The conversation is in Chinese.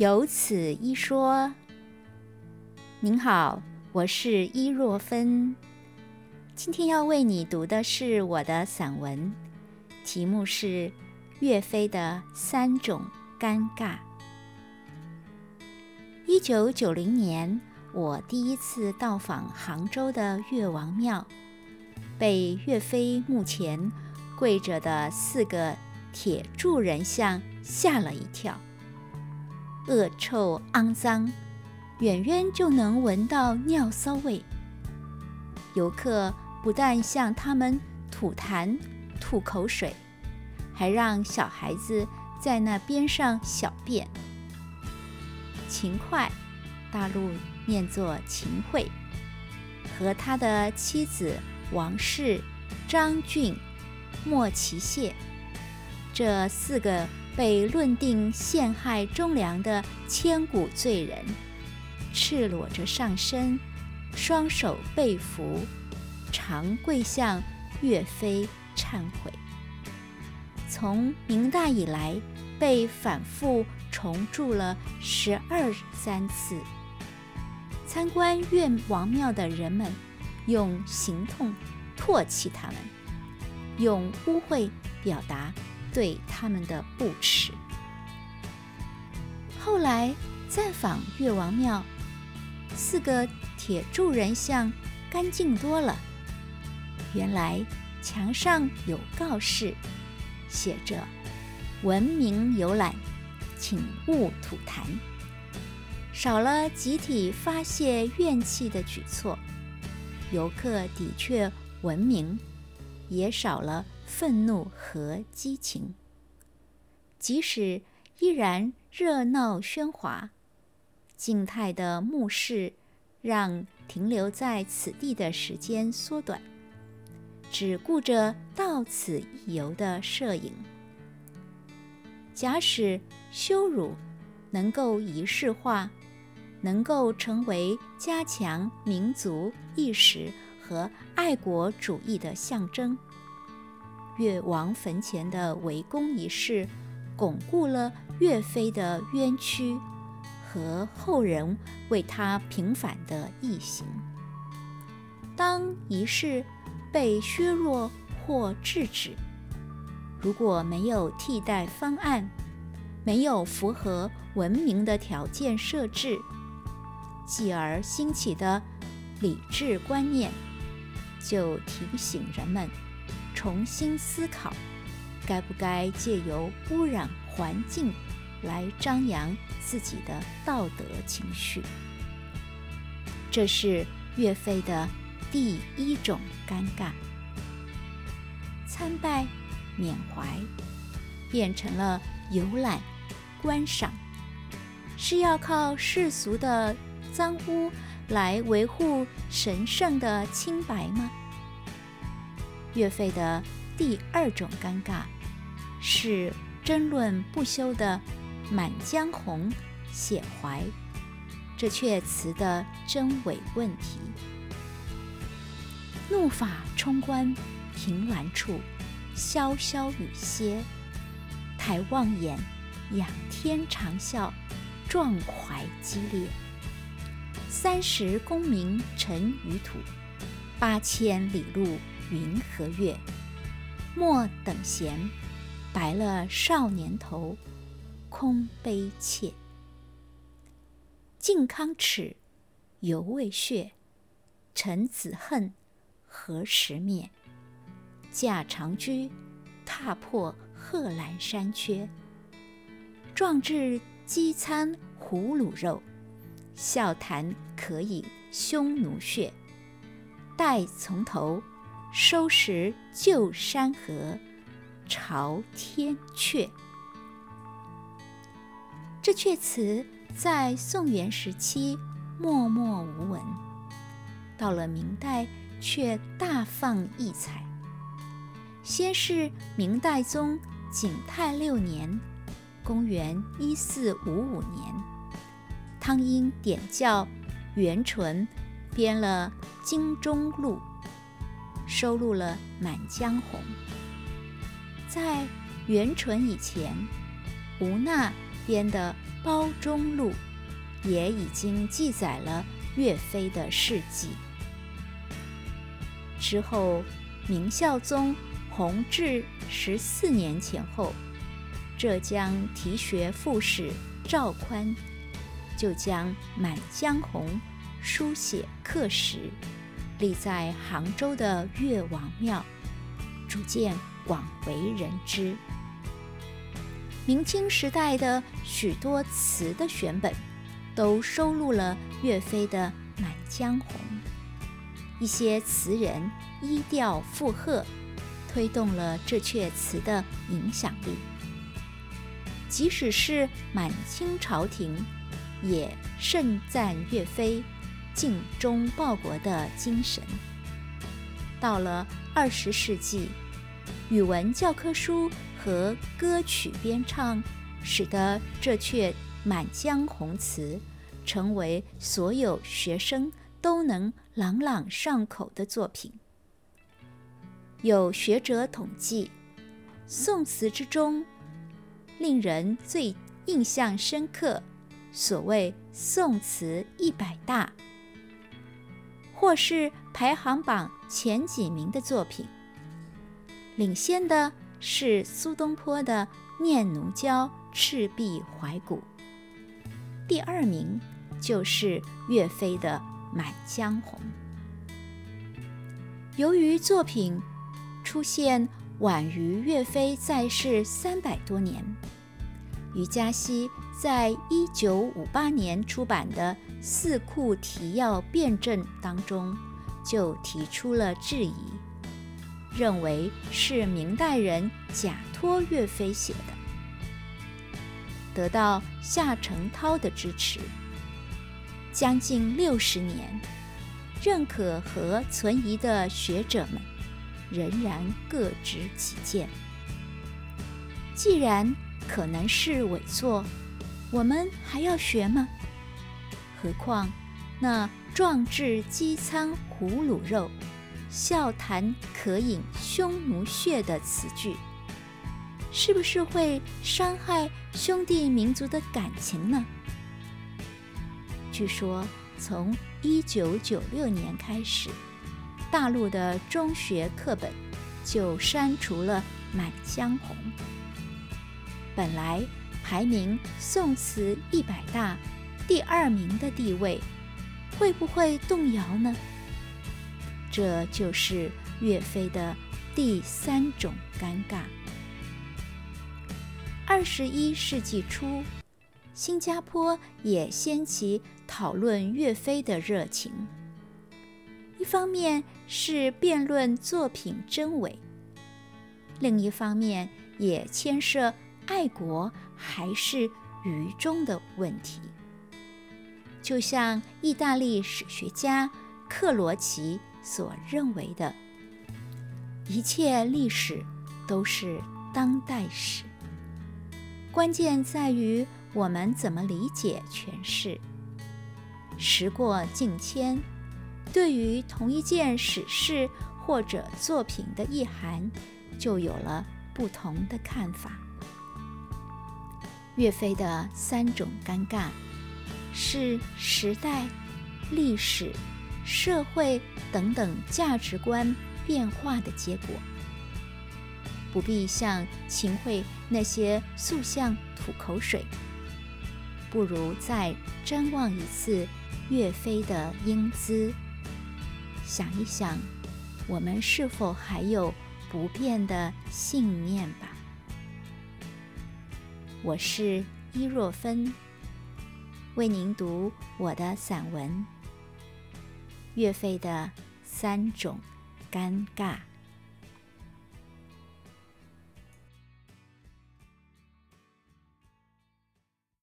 有此一说。您好，我是伊若芬，今天要为你读的是我的散文，题目是。岳飞的三种尴尬。一九九零年，我第一次到访杭州的岳王庙，被岳飞墓前跪着的四个铁柱人像吓了一跳。恶臭肮脏，远远就能闻到尿骚味。游客不但向他们吐痰、吐口水。还让小孩子在那边上小便。秦桧，大陆念作秦桧，和他的妻子王氏、张俊、莫其谢，这四个被论定陷害忠良的千古罪人，赤裸着上身，双手背伏，长跪向岳飞忏悔。从明代以来，被反复重铸了十二三次。参观岳王庙的人们，用刑痛唾弃他们，用污秽表达对他们的不耻。后来再访岳王庙，四个铁柱人像干净多了。原来墙上有告示。写着“文明游览，请勿吐痰”，少了集体发泄怨气的举措，游客的确文明，也少了愤怒和激情。即使依然热闹喧哗，静态的目视让停留在此地的时间缩短。只顾着到此一游的摄影。假使羞辱能够仪式化，能够成为加强民族意识和爱国主义的象征，岳王坟前的围攻仪式，巩固了岳飞的冤屈和后人为他平反的异行。当仪式。被削弱或制止。如果没有替代方案，没有符合文明的条件设置，继而兴起的理智观念，就提醒人们重新思考，该不该借由污染环境来张扬自己的道德情绪。这是岳飞的。第一种尴尬，参拜、缅怀，变成了游览、观赏，是要靠世俗的脏污来维护神圣的清白吗？岳飞的第二种尴尬，是争论不休的《满江红·写怀》这阙词的真伪问题。怒发冲冠，凭栏处，潇潇雨歇。抬望眼，仰天长啸，壮怀激烈。三十功名尘与土，八千里路云和月。莫等闲，白了少年头，空悲切。靖康耻，犹未雪，臣子恨。何时灭？驾长车，踏破贺兰山缺。壮志饥餐胡虏肉，笑谈渴饮匈奴血。待从头，收拾旧山河，朝天阙。这阙词在宋元时期默默无闻，到了明代。却大放异彩。先是明代宗景泰六年（公元一四五五年），汤因点教元淳编了《精忠录》，收录了《满江红》。在元淳以前，吴那编的《包中录》也已经记载了岳飞的事迹。之后，明孝宗弘治十四年前后，浙江提学副使赵宽就将《满江红》书写刻石，立在杭州的岳王庙，逐渐广为人知。明清时代的许多词的选本，都收录了岳飞的《满江红》。一些词人依调附和，推动了这阙词的影响力。即使是满清朝廷，也盛赞岳飞尽忠报国的精神。到了二十世纪，语文教科书和歌曲编唱，使得这阙《满江红》词成为所有学生。都能朗朗上口的作品。有学者统计，宋词之中，令人最印象深刻，所谓“宋词一百大”，或是排行榜前几名的作品。领先的是苏东坡的《念奴娇·赤壁怀古》，第二名就是岳飞的。《满江红》由于作品出现晚于岳飞在世三百多年，余嘉熙在一九五八年出版的《四库提要辩证》当中就提出了质疑，认为是明代人假托岳飞写的，得到夏承焘的支持。将近六十年，认可和存疑的学者们仍然各执己见。既然可能是伪作，我们还要学吗？何况那“壮志饥餐胡虏肉，笑谈渴饮匈奴血”的词句，是不是会伤害兄弟民族的感情呢？据说，从一九九六年开始，大陆的中学课本就删除了《满江红》。本来排名宋词一百大第二名的地位，会不会动摇呢？这就是岳飞的第三种尴尬。二十一世纪初。新加坡也掀起讨论岳飞的热情。一方面是辩论作品真伪，另一方面也牵涉爱国还是愚忠的问题。就像意大利史学家克罗齐所认为的，一切历史都是当代史，关键在于。我们怎么理解诠释？时过境迁，对于同一件史事或者作品的意涵，就有了不同的看法。岳飞的三种尴尬，是时代、历史、社会等等价值观变化的结果。不必向秦桧那些塑像吐口水。不如再瞻望一次岳飞的英姿，想一想，我们是否还有不变的信念吧？我是伊若芬，为您读我的散文《岳飞的三种尴尬》。